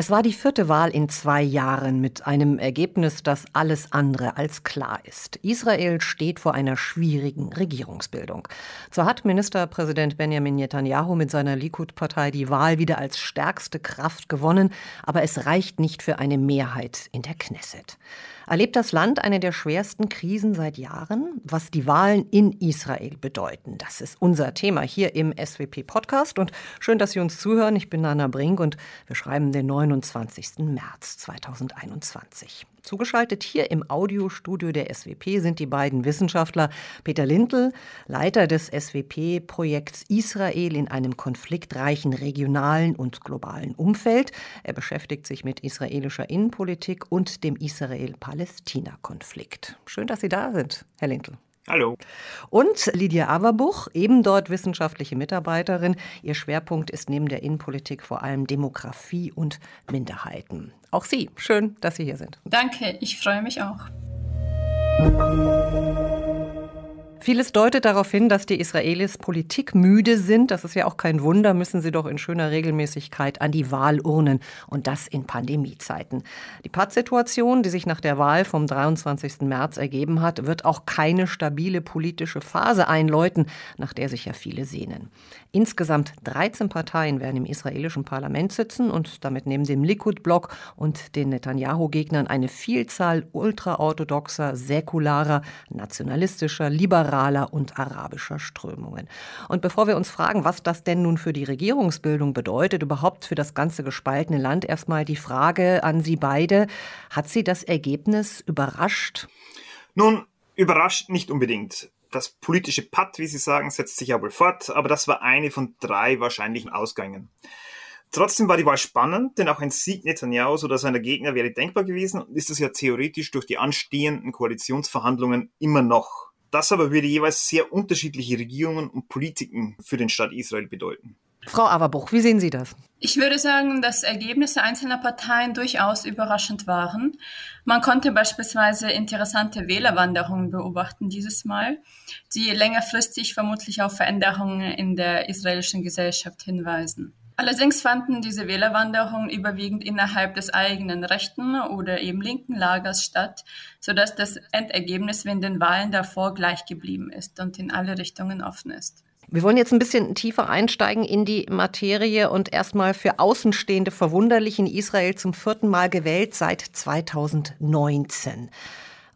Es war die vierte Wahl in zwei Jahren mit einem Ergebnis, das alles andere als klar ist. Israel steht vor einer schwierigen Regierungsbildung. Zwar hat Ministerpräsident Benjamin Netanyahu mit seiner Likud-Partei die Wahl wieder als stärkste Kraft gewonnen, aber es reicht nicht für eine Mehrheit in der Knesset. Erlebt das Land eine der schwersten Krisen seit Jahren? Was die Wahlen in Israel bedeuten, das ist unser Thema hier im SWP-Podcast. Und schön, dass Sie uns zuhören. Ich bin Nana Brink und wir schreiben den 29. März 2021. Zugeschaltet hier im Audiostudio der SWP sind die beiden Wissenschaftler Peter Lindl, Leiter des SWP-Projekts Israel in einem konfliktreichen regionalen und globalen Umfeld. Er beschäftigt sich mit israelischer Innenpolitik und dem Israel-Palästina-Konflikt. Schön, dass Sie da sind, Herr Lindl. Hallo. Und Lydia Averbuch, eben dort wissenschaftliche Mitarbeiterin. Ihr Schwerpunkt ist neben der Innenpolitik vor allem Demografie und Minderheiten. Auch Sie, schön, dass Sie hier sind. Danke, ich freue mich auch. Vieles deutet darauf hin, dass die Israelis politikmüde sind. Das ist ja auch kein Wunder, müssen sie doch in schöner Regelmäßigkeit an die Wahlurnen und das in Pandemiezeiten. Die Pattsituation, die sich nach der Wahl vom 23. März ergeben hat, wird auch keine stabile politische Phase einläuten, nach der sich ja viele sehnen. Insgesamt 13 Parteien werden im israelischen Parlament sitzen und damit neben dem Likud-Block und den Netanyahu-Gegnern eine Vielzahl ultraorthodoxer, säkularer, nationalistischer, liberaler und arabischer Strömungen. Und bevor wir uns fragen, was das denn nun für die Regierungsbildung bedeutet, überhaupt für das ganze gespaltene Land, erstmal die Frage an Sie beide. Hat Sie das Ergebnis überrascht? Nun, überrascht nicht unbedingt das politische Patt, wie Sie sagen, setzt sich ja wohl fort, aber das war eine von drei wahrscheinlichen Ausgängen. Trotzdem war die Wahl spannend, denn auch ein Sieg Netanyahu oder seiner Gegner wäre denkbar gewesen und ist es ja theoretisch durch die anstehenden Koalitionsverhandlungen immer noch. Das aber würde jeweils sehr unterschiedliche Regierungen und Politiken für den Staat Israel bedeuten. Frau Averbuch, wie sehen Sie das? Ich würde sagen, dass Ergebnisse einzelner Parteien durchaus überraschend waren. Man konnte beispielsweise interessante Wählerwanderungen beobachten dieses Mal, die längerfristig vermutlich auf Veränderungen in der israelischen Gesellschaft hinweisen. Allerdings fanden diese Wählerwanderungen überwiegend innerhalb des eigenen rechten oder eben linken Lagers statt, sodass das Endergebnis wie in den Wahlen davor gleich geblieben ist und in alle Richtungen offen ist. Wir wollen jetzt ein bisschen tiefer einsteigen in die Materie und erstmal für Außenstehende verwunderlich in Israel zum vierten Mal gewählt seit 2019.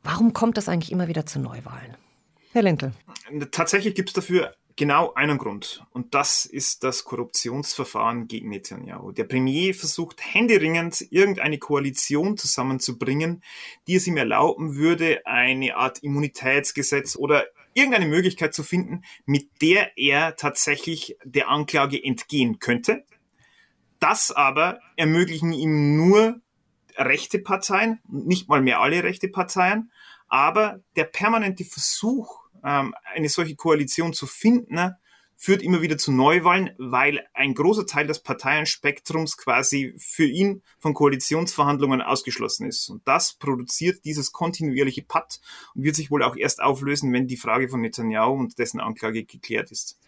Warum kommt das eigentlich immer wieder zu Neuwahlen? Herr Lentel. Tatsächlich gibt es dafür genau einen Grund. Und das ist das Korruptionsverfahren gegen Netanyahu. Der Premier versucht händeringend, irgendeine Koalition zusammenzubringen, die es ihm erlauben würde, eine Art Immunitätsgesetz oder irgendeine Möglichkeit zu finden, mit der er tatsächlich der Anklage entgehen könnte. Das aber ermöglichen ihm nur rechte Parteien, nicht mal mehr alle rechte Parteien, aber der permanente Versuch, ähm, eine solche Koalition zu finden, führt immer wieder zu Neuwahlen, weil ein großer Teil des Parteienspektrums quasi für ihn von Koalitionsverhandlungen ausgeschlossen ist. Und das produziert dieses kontinuierliche Patt und wird sich wohl auch erst auflösen, wenn die Frage von Netanyahu und dessen Anklage geklärt ist.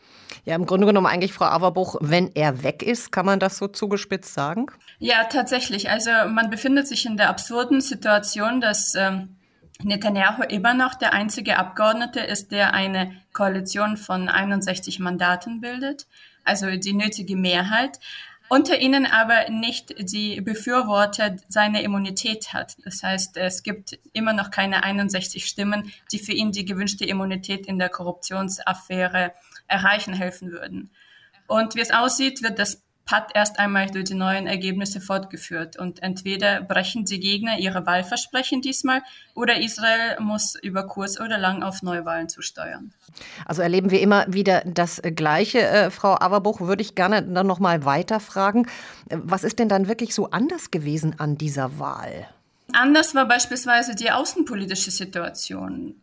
Ja, im Grunde genommen eigentlich, Frau Averbuch, wenn er weg ist, kann man das so zugespitzt sagen? Ja, tatsächlich. Also man befindet sich in der absurden Situation, dass ähm, Netanyahu immer noch der einzige Abgeordnete ist, der eine Koalition von 61 Mandaten bildet, also die nötige Mehrheit, unter ihnen aber nicht die Befürworter seiner Immunität hat. Das heißt, es gibt immer noch keine 61 Stimmen, die für ihn die gewünschte Immunität in der Korruptionsaffäre erreichen helfen würden. Und wie es aussieht, wird das hat erst einmal durch die neuen Ergebnisse fortgeführt. Und entweder brechen die Gegner ihre Wahlversprechen diesmal oder Israel muss über kurz oder lang auf Neuwahlen zusteuern. Also erleben wir immer wieder das Gleiche. Äh, Frau Averbuch, würde ich gerne dann noch mal weiterfragen. Was ist denn dann wirklich so anders gewesen an dieser Wahl? Anders war beispielsweise die außenpolitische Situation.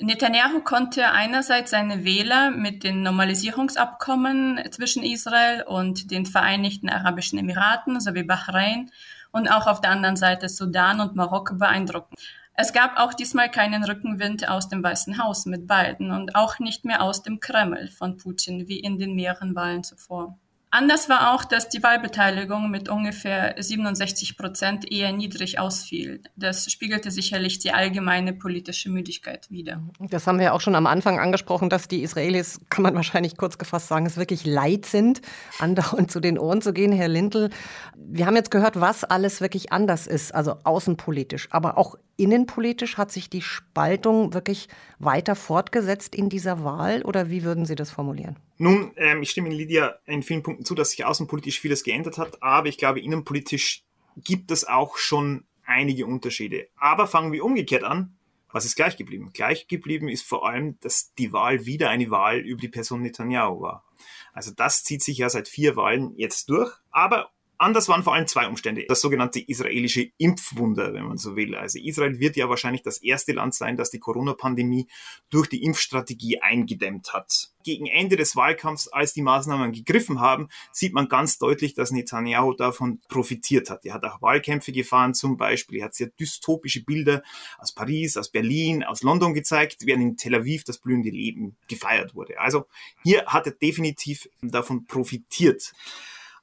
Netanyahu konnte einerseits seine Wähler mit den Normalisierungsabkommen zwischen Israel und den Vereinigten Arabischen Emiraten sowie Bahrain und auch auf der anderen Seite Sudan und Marokko beeindrucken. Es gab auch diesmal keinen Rückenwind aus dem Weißen Haus mit beiden und auch nicht mehr aus dem Kreml von Putin wie in den mehreren Wahlen zuvor. Anders war auch, dass die Wahlbeteiligung mit ungefähr 67 Prozent eher niedrig ausfiel. Das spiegelte sicherlich die allgemeine politische Müdigkeit wider. Das haben wir auch schon am Anfang angesprochen, dass die Israelis, kann man wahrscheinlich kurz gefasst sagen, es wirklich leid sind, andauernd zu den Ohren zu gehen. Herr Lindl, wir haben jetzt gehört, was alles wirklich anders ist, also außenpolitisch, aber auch innenpolitisch hat sich die Spaltung wirklich weiter fortgesetzt in dieser Wahl oder wie würden Sie das formulieren? Nun, ähm, ich stimme Ihnen, Lydia, in vielen Punkten zu, dass sich außenpolitisch vieles geändert hat, aber ich glaube, innenpolitisch gibt es auch schon einige Unterschiede. Aber fangen wir umgekehrt an. Was ist gleich geblieben? Gleich geblieben ist vor allem, dass die Wahl wieder eine Wahl über die Person Netanyahu war. Also das zieht sich ja seit vier Wahlen jetzt durch. Aber Anders waren vor allem zwei Umstände. Das sogenannte israelische Impfwunder, wenn man so will. Also Israel wird ja wahrscheinlich das erste Land sein, das die Corona-Pandemie durch die Impfstrategie eingedämmt hat. Gegen Ende des Wahlkampfs, als die Maßnahmen gegriffen haben, sieht man ganz deutlich, dass Netanyahu davon profitiert hat. Er hat auch Wahlkämpfe gefahren zum Beispiel. Er hat sehr dystopische Bilder aus Paris, aus Berlin, aus London gezeigt, während in Tel Aviv das blühende Leben gefeiert wurde. Also hier hat er definitiv davon profitiert.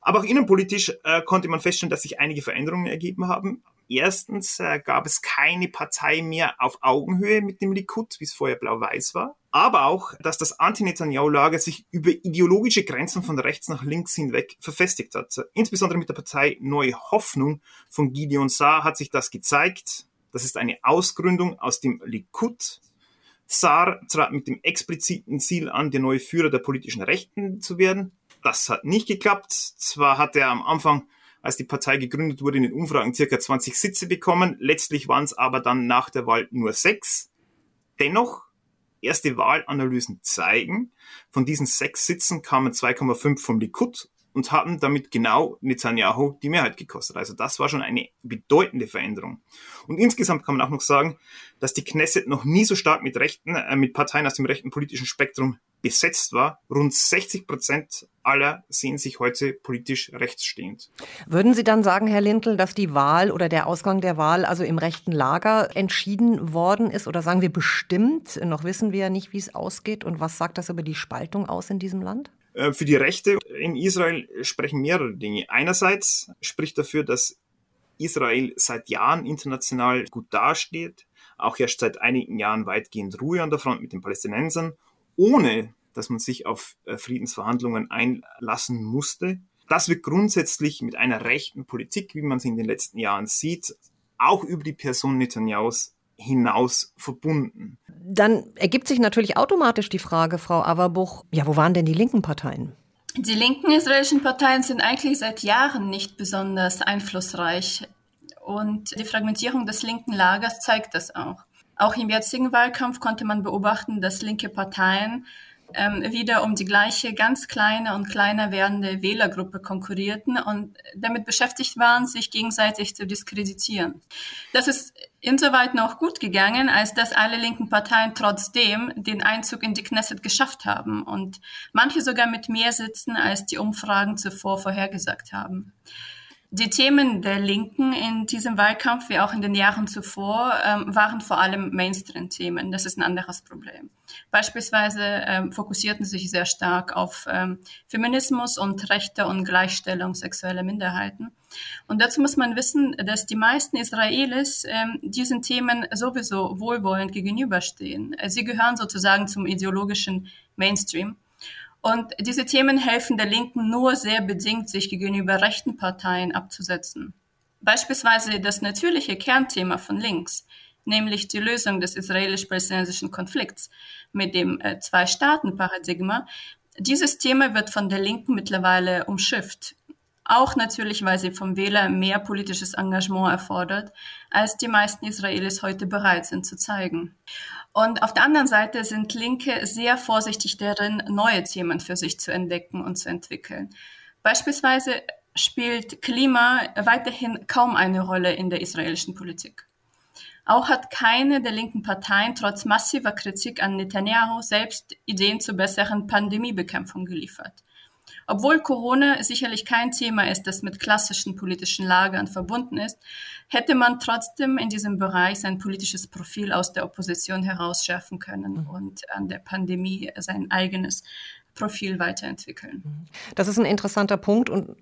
Aber auch innenpolitisch äh, konnte man feststellen, dass sich einige Veränderungen ergeben haben. Erstens äh, gab es keine Partei mehr auf Augenhöhe mit dem Likud, wie es vorher blau-weiß war. Aber auch, dass das Anti-Netanyahu-Lager sich über ideologische Grenzen von rechts nach links hinweg verfestigt hat. Insbesondere mit der Partei Neue Hoffnung von Gideon Saar hat sich das gezeigt. Das ist eine Ausgründung aus dem Likud. Saar trat mit dem expliziten Ziel an, der neue Führer der politischen Rechten zu werden. Das hat nicht geklappt. Zwar hat er am Anfang, als die Partei gegründet wurde, in den Umfragen circa 20 Sitze bekommen. Letztlich waren es aber dann nach der Wahl nur sechs. Dennoch, erste Wahlanalysen zeigen, von diesen sechs Sitzen kamen 2,5 vom Likud und haben damit genau Netanyahu die Mehrheit gekostet. Also das war schon eine bedeutende Veränderung. Und insgesamt kann man auch noch sagen, dass die Knesset noch nie so stark mit Rechten, äh, mit Parteien aus dem rechten politischen Spektrum besetzt war. Rund 60 Prozent aller sehen sich heute politisch rechtsstehend. Würden Sie dann sagen, Herr Lindl, dass die Wahl oder der Ausgang der Wahl also im rechten Lager entschieden worden ist? Oder sagen wir bestimmt? Noch wissen wir ja nicht, wie es ausgeht. Und was sagt das über die Spaltung aus in diesem Land? Äh, für die Rechte in Israel sprechen mehrere Dinge. Einerseits spricht dafür, dass Israel seit Jahren international gut dasteht, auch erst seit einigen Jahren weitgehend Ruhe an der Front mit den Palästinensern ohne dass man sich auf äh, Friedensverhandlungen einlassen musste. Das wird grundsätzlich mit einer rechten Politik, wie man sie in den letzten Jahren sieht, auch über die Person Netanyahus hinaus verbunden. Dann ergibt sich natürlich automatisch die Frage, Frau Averbuch, ja, wo waren denn die linken Parteien? Die linken israelischen Parteien sind eigentlich seit Jahren nicht besonders einflussreich. Und die Fragmentierung des linken Lagers zeigt das auch. Auch im jetzigen Wahlkampf konnte man beobachten, dass linke Parteien ähm, wieder um die gleiche ganz kleine und kleiner werdende Wählergruppe konkurrierten und damit beschäftigt waren, sich gegenseitig zu diskreditieren. Das ist insoweit noch gut gegangen, als dass alle linken Parteien trotzdem den Einzug in die Knesset geschafft haben und manche sogar mit mehr sitzen, als die Umfragen zuvor vorhergesagt haben. Die Themen der Linken in diesem Wahlkampf, wie auch in den Jahren zuvor, ähm, waren vor allem Mainstream-Themen. Das ist ein anderes Problem. Beispielsweise ähm, fokussierten sich sehr stark auf ähm, Feminismus und Rechte und Gleichstellung sexueller Minderheiten. Und dazu muss man wissen, dass die meisten Israelis diesen Themen sowieso wohlwollend gegenüberstehen. Sie gehören sozusagen zum ideologischen Mainstream. Und diese Themen helfen der Linken nur sehr bedingt, sich gegenüber rechten Parteien abzusetzen. Beispielsweise das natürliche Kernthema von links, nämlich die Lösung des israelisch-palästinensischen Konflikts mit dem äh, Zwei-Staaten-Paradigma. Dieses Thema wird von der Linken mittlerweile umschifft. Auch natürlich, weil sie vom Wähler mehr politisches Engagement erfordert, als die meisten Israelis heute bereit sind zu zeigen. Und auf der anderen Seite sind Linke sehr vorsichtig darin, neue Themen für sich zu entdecken und zu entwickeln. Beispielsweise spielt Klima weiterhin kaum eine Rolle in der israelischen Politik. Auch hat keine der linken Parteien trotz massiver Kritik an Netanyahu selbst Ideen zur besseren Pandemiebekämpfung geliefert. Obwohl Corona sicherlich kein Thema ist, das mit klassischen politischen Lagern verbunden ist, hätte man trotzdem in diesem Bereich sein politisches Profil aus der Opposition herausschärfen können mhm. und an der Pandemie sein eigenes Profil weiterentwickeln. Das ist ein interessanter Punkt und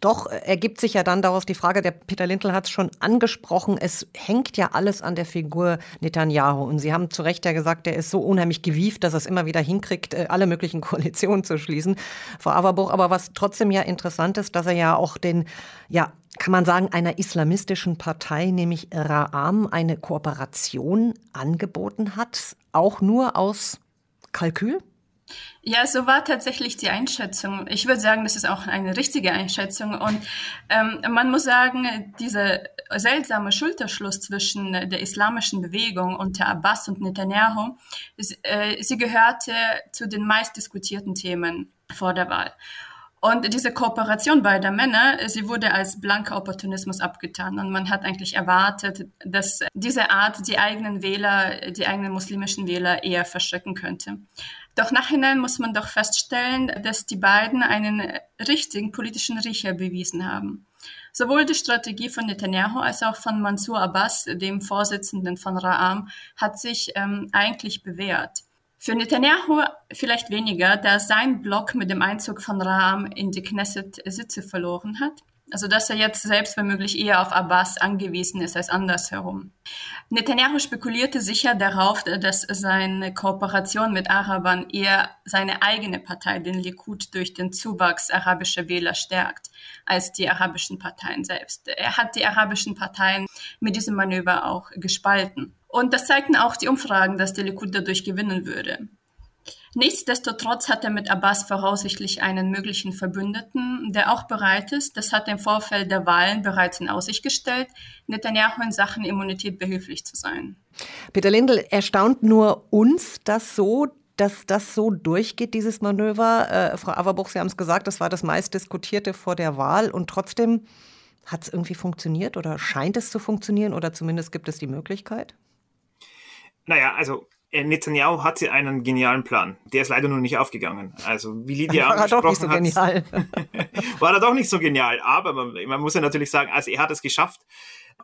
doch ergibt sich ja dann daraus die Frage, der Peter Lindl hat es schon angesprochen, es hängt ja alles an der Figur Netanyahu. Und Sie haben zu Recht ja gesagt, der ist so unheimlich gewieft, dass er es immer wieder hinkriegt, äh, alle möglichen Koalitionen zu schließen. Frau Averbuch, aber was trotzdem ja interessant ist, dass er ja auch den, ja, kann man sagen, einer islamistischen Partei, nämlich Ra'am, eine Kooperation angeboten hat, auch nur aus Kalkül? Ja, so war tatsächlich die Einschätzung. Ich würde sagen, das ist auch eine richtige Einschätzung. Und ähm, man muss sagen, dieser seltsame Schulterschluss zwischen der islamischen Bewegung unter Abbas und Netanyahu, ist, äh, sie gehörte zu den meistdiskutierten Themen vor der Wahl. Und diese Kooperation beider Männer, sie wurde als blanker Opportunismus abgetan. Und man hat eigentlich erwartet, dass diese Art die eigenen Wähler, die eigenen muslimischen Wähler eher verschrecken könnte. Doch nachhinein muss man doch feststellen, dass die beiden einen richtigen politischen Riecher bewiesen haben. Sowohl die Strategie von Netanyahu als auch von Mansour Abbas, dem Vorsitzenden von Ra'am, hat sich ähm, eigentlich bewährt. Für Netanyahu vielleicht weniger, da sein Block mit dem Einzug von Raham in die Knesset Sitze verloren hat. Also dass er jetzt selbst womöglich eher auf Abbas angewiesen ist als andersherum. Netanyahu spekulierte sicher darauf, dass seine Kooperation mit Arabern eher seine eigene Partei, den Likud, durch den Zuwachs arabischer Wähler stärkt, als die arabischen Parteien selbst. Er hat die arabischen Parteien mit diesem Manöver auch gespalten. Und das zeigten auch die Umfragen, dass der Likud dadurch gewinnen würde. Nichtsdestotrotz hat er mit Abbas voraussichtlich einen möglichen Verbündeten, der auch bereit ist, das hat er im Vorfeld der Wahlen bereits in Aussicht gestellt, Netanyahu in Sachen Immunität behilflich zu sein. Peter Lindl, erstaunt nur uns das so, dass das so durchgeht, dieses Manöver. Äh, Frau Averbuch, Sie haben es gesagt, das war das meistdiskutierte vor der Wahl und trotzdem hat es irgendwie funktioniert oder scheint es zu funktionieren oder zumindest gibt es die Möglichkeit? Naja, also Netanyahu hatte einen genialen Plan. Der ist leider nur nicht aufgegangen. Also wie Lydia war angesprochen er doch nicht so hat, war er doch nicht so genial. Aber man, man, muss ja natürlich sagen, also er hat es geschafft,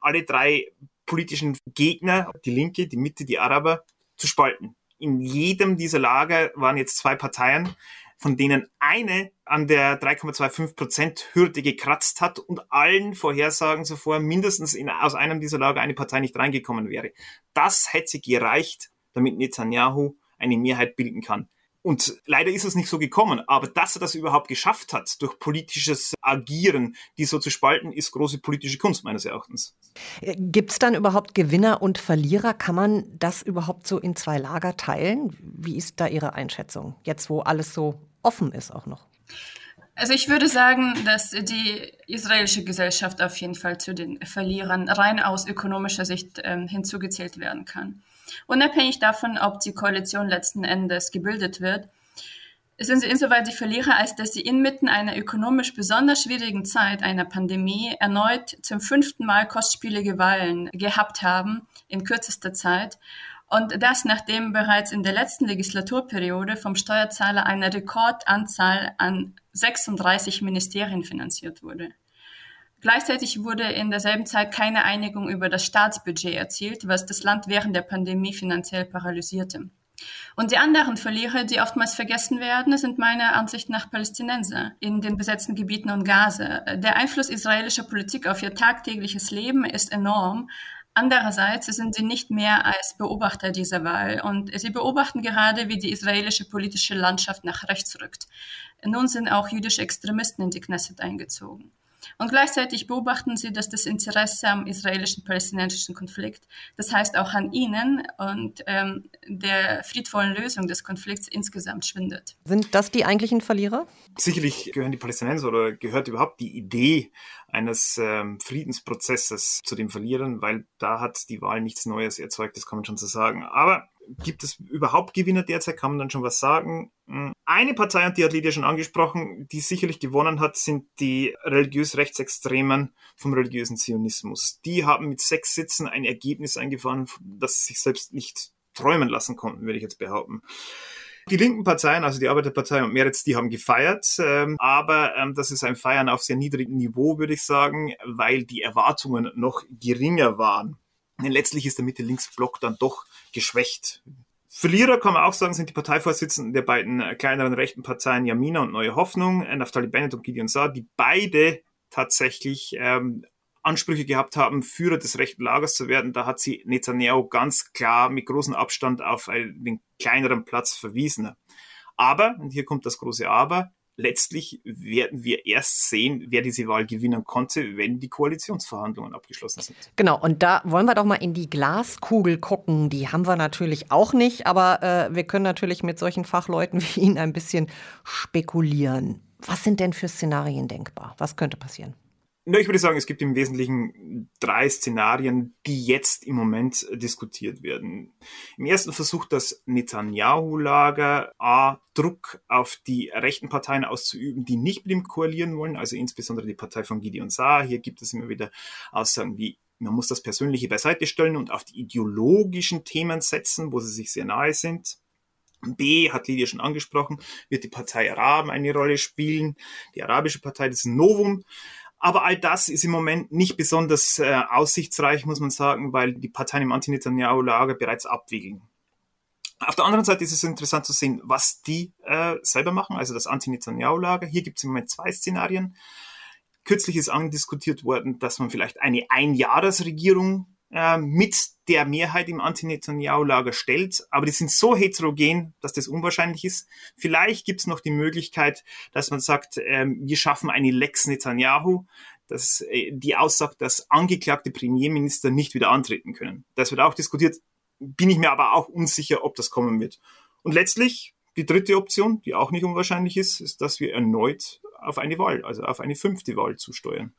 alle drei politischen Gegner, die Linke, die Mitte, die Araber, zu spalten. In jedem dieser Lager waren jetzt zwei Parteien, von denen eine an der 3,25 Prozent Hürde gekratzt hat und allen Vorhersagen zuvor mindestens in, aus einem dieser Lager eine Partei nicht reingekommen wäre. Das hätte gereicht, damit Netanyahu eine Mehrheit bilden kann. Und leider ist es nicht so gekommen. Aber dass er das überhaupt geschafft hat, durch politisches Agieren, die so zu spalten, ist große politische Kunst meines Erachtens. Gibt es dann überhaupt Gewinner und Verlierer? Kann man das überhaupt so in zwei Lager teilen? Wie ist da Ihre Einschätzung, jetzt wo alles so offen ist auch noch? Also ich würde sagen, dass die israelische Gesellschaft auf jeden Fall zu den Verlierern rein aus ökonomischer Sicht ähm, hinzugezählt werden kann. Unabhängig davon, ob die Koalition letzten Endes gebildet wird, sind sie insoweit die Verlierer, als dass sie inmitten einer ökonomisch besonders schwierigen Zeit, einer Pandemie, erneut zum fünften Mal kostspielige Wahlen gehabt haben in kürzester Zeit und das, nachdem bereits in der letzten Legislaturperiode vom Steuerzahler eine Rekordanzahl an 36 Ministerien finanziert wurde. Gleichzeitig wurde in derselben Zeit keine Einigung über das Staatsbudget erzielt, was das Land während der Pandemie finanziell paralysierte. Und die anderen Verlierer, die oftmals vergessen werden, sind meiner Ansicht nach Palästinenser in den besetzten Gebieten und Gaza. Der Einfluss israelischer Politik auf ihr tagtägliches Leben ist enorm, Andererseits sind sie nicht mehr als Beobachter dieser Wahl und sie beobachten gerade, wie die israelische politische Landschaft nach rechts rückt. Nun sind auch jüdische Extremisten in die Knesset eingezogen. Und gleichzeitig beobachten sie, dass das Interesse am israelischen-palästinensischen Konflikt, das heißt auch an ihnen und ähm, der friedvollen Lösung des Konflikts insgesamt schwindet. Sind das die eigentlichen Verlierer? Sicherlich gehören die Palästinenser oder gehört überhaupt die Idee eines ähm, Friedensprozesses zu den Verlierern, weil da hat die Wahl nichts Neues erzeugt, das kann man schon so sagen. Aber gibt es überhaupt Gewinner derzeit? Kann man dann schon was sagen? Hm. Eine Partei, und die hat Lydia schon angesprochen, die sicherlich gewonnen hat, sind die religiös Rechtsextremen vom religiösen Zionismus. Die haben mit sechs Sitzen ein Ergebnis eingefahren, das sich selbst nicht träumen lassen konnten, würde ich jetzt behaupten. Die linken Parteien, also die Arbeiterpartei und Meretz, die haben gefeiert, ähm, aber ähm, das ist ein Feiern auf sehr niedrigem Niveau, würde ich sagen, weil die Erwartungen noch geringer waren. Denn letztlich ist der Mitte-Links-Block dann doch geschwächt. Verlierer kann man auch sagen, sind die Parteivorsitzenden der beiden kleineren rechten Parteien Yamina und Neue Hoffnung, Naftali Bennett und Gideon Saar, die beide tatsächlich ähm, Ansprüche gehabt haben, Führer des rechten Lagers zu werden. Da hat sie Netanyahu ganz klar mit großem Abstand auf einen kleineren Platz verwiesen. Aber, und hier kommt das große Aber, letztlich werden wir erst sehen, wer diese Wahl gewinnen konnte, wenn die Koalitionsverhandlungen abgeschlossen sind. Genau, und da wollen wir doch mal in die Glaskugel gucken. Die haben wir natürlich auch nicht, aber äh, wir können natürlich mit solchen Fachleuten wie Ihnen ein bisschen spekulieren. Was sind denn für Szenarien denkbar? Was könnte passieren? Na, ich würde sagen, es gibt im Wesentlichen drei Szenarien, die jetzt im Moment diskutiert werden. Im ersten versucht das Netanyahu-Lager A, Druck auf die rechten Parteien auszuüben, die nicht mit ihm koalieren wollen, also insbesondere die Partei von Gideon Saar. Hier gibt es immer wieder Aussagen wie, man muss das Persönliche beiseite stellen und auf die ideologischen Themen setzen, wo sie sich sehr nahe sind. B, hat Lydia schon angesprochen, wird die Partei Araben eine Rolle spielen, die arabische Partei, das Novum. Aber all das ist im Moment nicht besonders äh, aussichtsreich, muss man sagen, weil die Parteien im Anti-Netanyahu-Lager bereits abwiegeln. Auf der anderen Seite ist es interessant zu sehen, was die äh, selber machen, also das Anti-Netanyahu-Lager. Hier gibt es im Moment zwei Szenarien. Kürzlich ist andiskutiert worden, dass man vielleicht eine Einjahresregierung äh, mit der Mehrheit im Anti-Netanyahu-Lager stellt. Aber die sind so heterogen, dass das unwahrscheinlich ist. Vielleicht gibt es noch die Möglichkeit, dass man sagt, äh, wir schaffen eine Lex Netanyahu, dass äh, die aussagt, dass angeklagte Premierminister nicht wieder antreten können. Das wird auch diskutiert. Bin ich mir aber auch unsicher, ob das kommen wird. Und letztlich die dritte Option, die auch nicht unwahrscheinlich ist, ist, dass wir erneut auf eine Wahl, also auf eine fünfte Wahl zusteuern.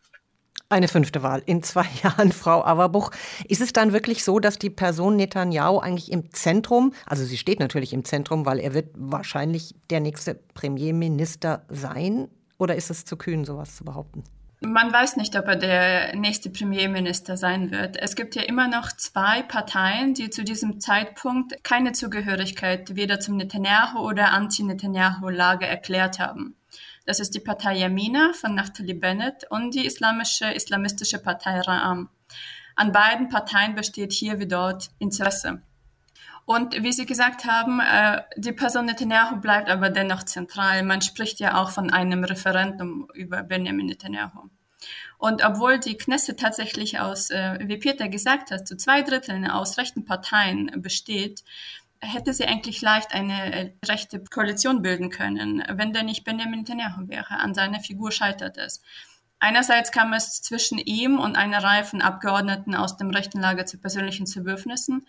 Eine fünfte Wahl in zwei Jahren, Frau Averbuch. Ist es dann wirklich so, dass die Person Netanyahu eigentlich im Zentrum, also sie steht natürlich im Zentrum, weil er wird wahrscheinlich der nächste Premierminister sein? Oder ist es zu kühn, sowas zu behaupten? Man weiß nicht, ob er der nächste Premierminister sein wird. Es gibt ja immer noch zwei Parteien, die zu diesem Zeitpunkt keine Zugehörigkeit weder zum Netanyahu oder Anti-Netanyahu-Lager erklärt haben. Das ist die Partei Yamina von Naftali Bennett und die islamische islamistische Partei Ra'am. An beiden Parteien besteht hier wie dort Interesse. Und wie Sie gesagt haben, äh, die Person Netanyahu bleibt aber dennoch zentral. Man spricht ja auch von einem Referendum über Benjamin Netanyahu. Und obwohl die Knesset tatsächlich aus, äh, wie Peter gesagt hat, zu zwei Dritteln aus rechten Parteien besteht, hätte sie eigentlich leicht eine äh, rechte Koalition bilden können, wenn der nicht Benjamin Netanyahu wäre. An seiner Figur scheitert es. Einerseits kam es zwischen ihm und einer Reihe von Abgeordneten aus dem rechten Lager zu persönlichen Zerwürfnissen.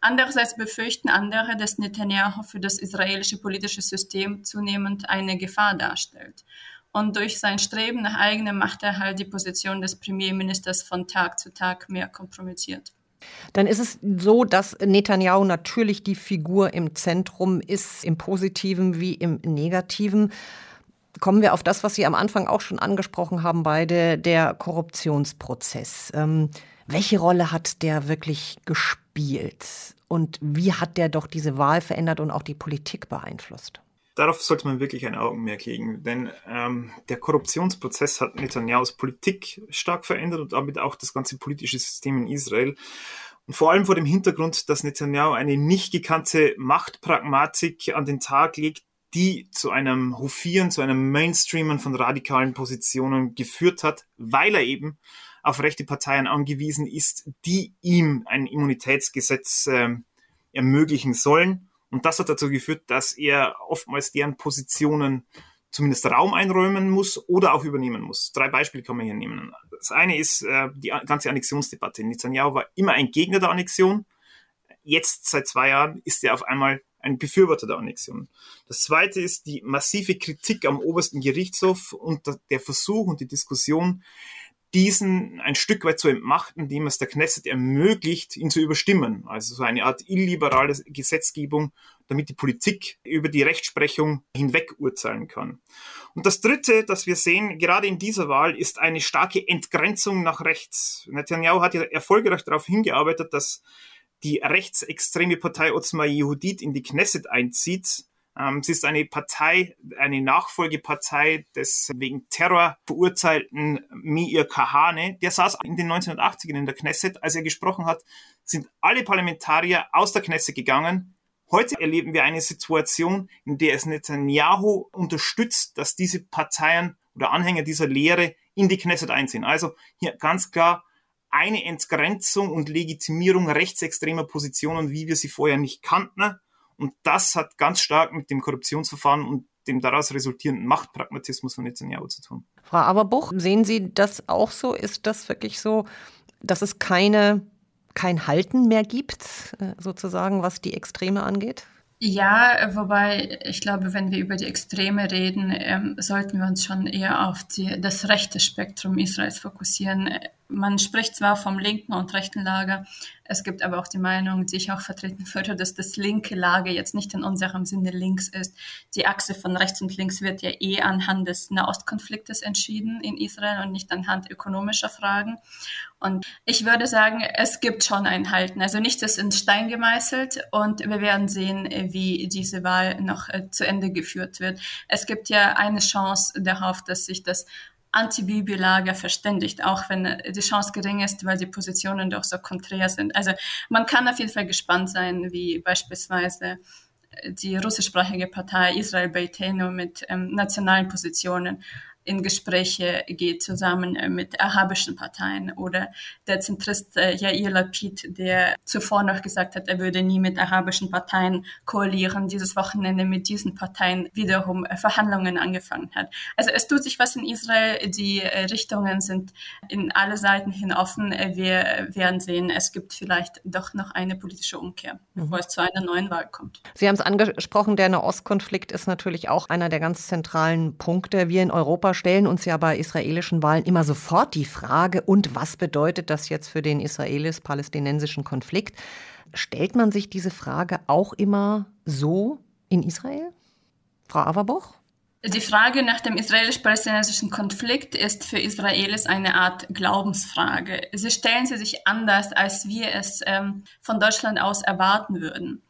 Andererseits befürchten andere, dass Netanyahu für das israelische politische System zunehmend eine Gefahr darstellt. Und durch sein Streben nach eigenem Machterhalt die Position des Premierministers von Tag zu Tag mehr kompromittiert. Dann ist es so, dass Netanyahu natürlich die Figur im Zentrum ist, im positiven wie im negativen. Kommen wir auf das, was Sie am Anfang auch schon angesprochen haben, beide, der Korruptionsprozess. Ähm, welche Rolle hat der wirklich gespielt? Und wie hat der doch diese Wahl verändert und auch die Politik beeinflusst? Darauf sollte man wirklich ein Augenmerk legen, denn ähm, der Korruptionsprozess hat Netanyahus Politik stark verändert und damit auch das ganze politische System in Israel. Und vor allem vor dem Hintergrund, dass Netanyahu eine nicht gekannte Machtpragmatik an den Tag legt, die zu einem Hofieren, zu einem Mainstreamen von radikalen Positionen geführt hat, weil er eben auf rechte Parteien angewiesen ist, die ihm ein Immunitätsgesetz äh, ermöglichen sollen. Und das hat dazu geführt, dass er oftmals deren Positionen zumindest Raum einräumen muss oder auch übernehmen muss. Drei Beispiele kann man hier nehmen. Das eine ist äh, die ganze Annexionsdebatte. Netanyahu war immer ein Gegner der Annexion. Jetzt, seit zwei Jahren, ist er auf einmal ein Befürworter der Annexion. Das zweite ist die massive Kritik am obersten Gerichtshof und der Versuch und die Diskussion, diesen ein Stück weit zu entmachten, indem es der Knesset ermöglicht, ihn zu überstimmen. Also so eine Art illiberale Gesetzgebung, damit die Politik über die Rechtsprechung hinweg urteilen kann. Und das Dritte, das wir sehen, gerade in dieser Wahl, ist eine starke Entgrenzung nach rechts. Netanyahu hat ja erfolgreich darauf hingearbeitet, dass die rechtsextreme Partei Otzma Yehudit in die Knesset einzieht, Ähm, sie ist eine Partei, eine Nachfolgepartei des wegen Terror verurteilten Meir Kahane. Der saß in den 1980ern in der Knesset. Als er gesprochen hat, sind alle Parlamentarier aus der Knesset gegangen. Heute erleben wir eine Situation, in der es Netanyahu unterstützt, dass diese Parteien oder Anhänger dieser Lehre in die Knesset einziehen. Also hier ganz klar eine Entgrenzung und Legitimierung rechtsextremer Positionen, wie wir sie vorher nicht kannten. Und das hat ganz stark mit dem Korruptionsverfahren und dem daraus resultierenden Machtpragmatismus von Netanyahu zu tun. Frau Aberbuch, sehen Sie das auch so? Ist das wirklich so, dass es keine, kein Halten mehr gibt, äh, sozusagen, was die Extreme angeht? Ja, wobei ich glaube, wenn wir über die Extreme reden, ähm, sollten wir uns schon eher auf die, das rechte Spektrum Israels fokussieren man spricht zwar vom linken und rechten Lager, es gibt aber auch die Meinung, die ich auch vertreten würde, dass das linke Lager jetzt nicht in unserem Sinne links ist. Die Achse von rechts und links wird ja eh anhand des Nahostkonfliktes entschieden in Israel und nicht anhand ökonomischer Fragen. Und ich würde sagen, es gibt schon ein Halten. Also nichts ist in Stein gemeißelt und wir werden sehen, wie diese Wahl noch äh, zu Ende geführt wird. Es gibt ja eine Chance darauf, dass sich das Anti-Bibi-Lager verständigt, auch wenn die Chance gering ist, weil die Positionen doch so konträr sind. Also man kann auf jeden Fall gespannt sein, wie beispielsweise die russischsprachige Partei Israel Beitenu mit ähm, nationalen Positionen in Gespräche geht zusammen äh, mit arabischen Parteien oder der Zentrist äh, Yair Lapid, der zuvor noch gesagt hat, er würde nie mit arabischen Parteien koalieren, dieses Wochenende mit diesen Parteien wiederum äh, Verhandlungen angefangen hat. Also es tut sich was in Israel, die Richtungen sind in alle Seiten hin offen. Wir werden sehen, es gibt vielleicht doch noch eine politische Umkehr, mhm. bevor es zu einer neuen Wahl kommt. Sie haben es angesprochen, der Nahostkonflikt ist natürlich auch einer der ganz zentralen Punkte. Wir in Europa stellen uns ja bei israelischen Wahlen immer sofort die Frage, und was bedeutet das jetzt für den israelisch-palästinensischen Konflikt? Stellt man sich diese Frage auch immer so in Israel? Frau Averbuch? Die Frage nach dem israelisch-palästinensischen Konflikt ist für Israelis eine Art Glaubensfrage. Sie stellen sie sich anders, als wir es ähm, von Deutschland aus erwarten würden.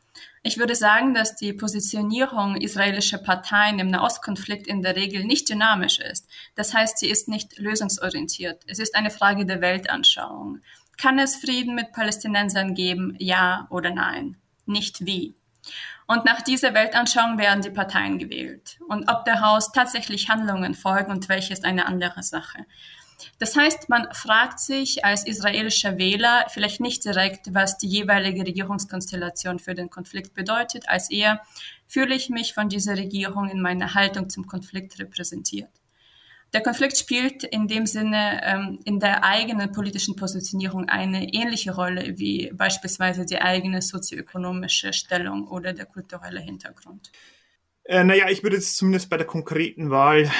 Ich würde sagen, dass die Positionierung israelischer Parteien im Nahostkonflikt in der Regel nicht dynamisch ist. Das heißt, sie ist nicht lösungsorientiert. Es ist eine Frage der Weltanschauung. Kann es Frieden mit Palästinensern geben? Ja oder nein? Nicht wie. Und nach dieser Weltanschauung werden die Parteien gewählt. Und ob der Haus tatsächlich Handlungen folgen und welche ist eine andere Sache. Das heißt, man fragt sich als israelischer Wähler vielleicht nicht direkt, was die jeweilige Regierungskonstellation für den Konflikt bedeutet, als eher fühle ich mich von dieser Regierung in meiner Haltung zum Konflikt repräsentiert. Der Konflikt spielt in dem Sinne ähm, in der eigenen politischen Positionierung eine ähnliche Rolle wie beispielsweise die eigene sozioökonomische Stellung oder der kulturelle Hintergrund. Äh, naja, ich würde es zumindest bei der konkreten Wahl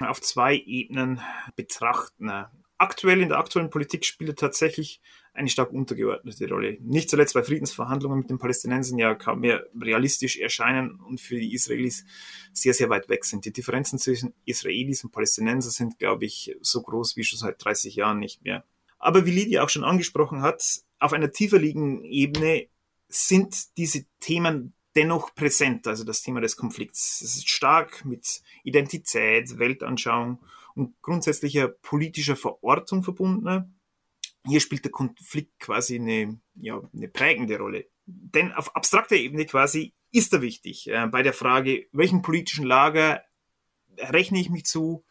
auf zwei Ebenen betrachten. Aktuell in der aktuellen Politik spielt tatsächlich eine stark untergeordnete Rolle. Nicht zuletzt bei Friedensverhandlungen mit den Palästinensern ja kaum mehr realistisch erscheinen und für die Israelis sehr, sehr weit weg sind. Die Differenzen zwischen Israelis und Palästinensern sind, glaube ich, so groß wie schon seit 30 Jahren nicht mehr. Aber wie Lydia auch schon angesprochen hat, auf einer tiefer liegenden Ebene sind diese Themen dennoch präsent, also das Thema des Konflikts. Es ist stark mit Identität, Weltanschauung und grundsätzlicher politischer Verortung verbunden. Hier spielt der Konflikt quasi eine, ja, eine prägende Rolle. Denn auf abstrakter Ebene quasi ist er wichtig. Äh, bei der Frage, welchen politischen Lager rechne ich mich zu,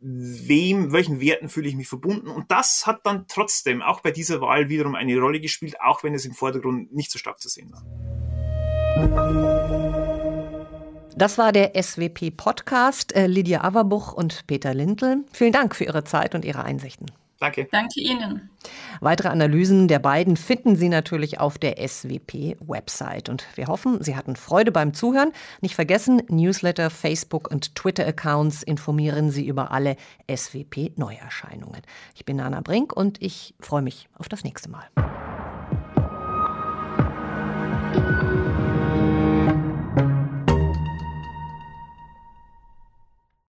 wem, welchen Werten fühle ich mich verbunden. Und das hat dann trotzdem auch bei dieser Wahl wiederum eine Rolle gespielt, auch wenn es im Vordergrund nicht so stark zu sehen war. Das war der SWP-Podcast. Äh, Lydia Averbuch und Peter Lindl. Vielen Dank für Ihre Zeit und Ihre Einsichten. Danke. Danke Ihnen. Weitere Analysen der beiden finden Sie natürlich auf der SWP-Website. Und wir hoffen, Sie hatten Freude beim Zuhören. Nicht vergessen, Newsletter, Facebook und Twitter-Accounts informieren Sie über alle SWP-Neuerscheinungen. Ich bin Nana Brink und ich freue mich auf das nächste Mal.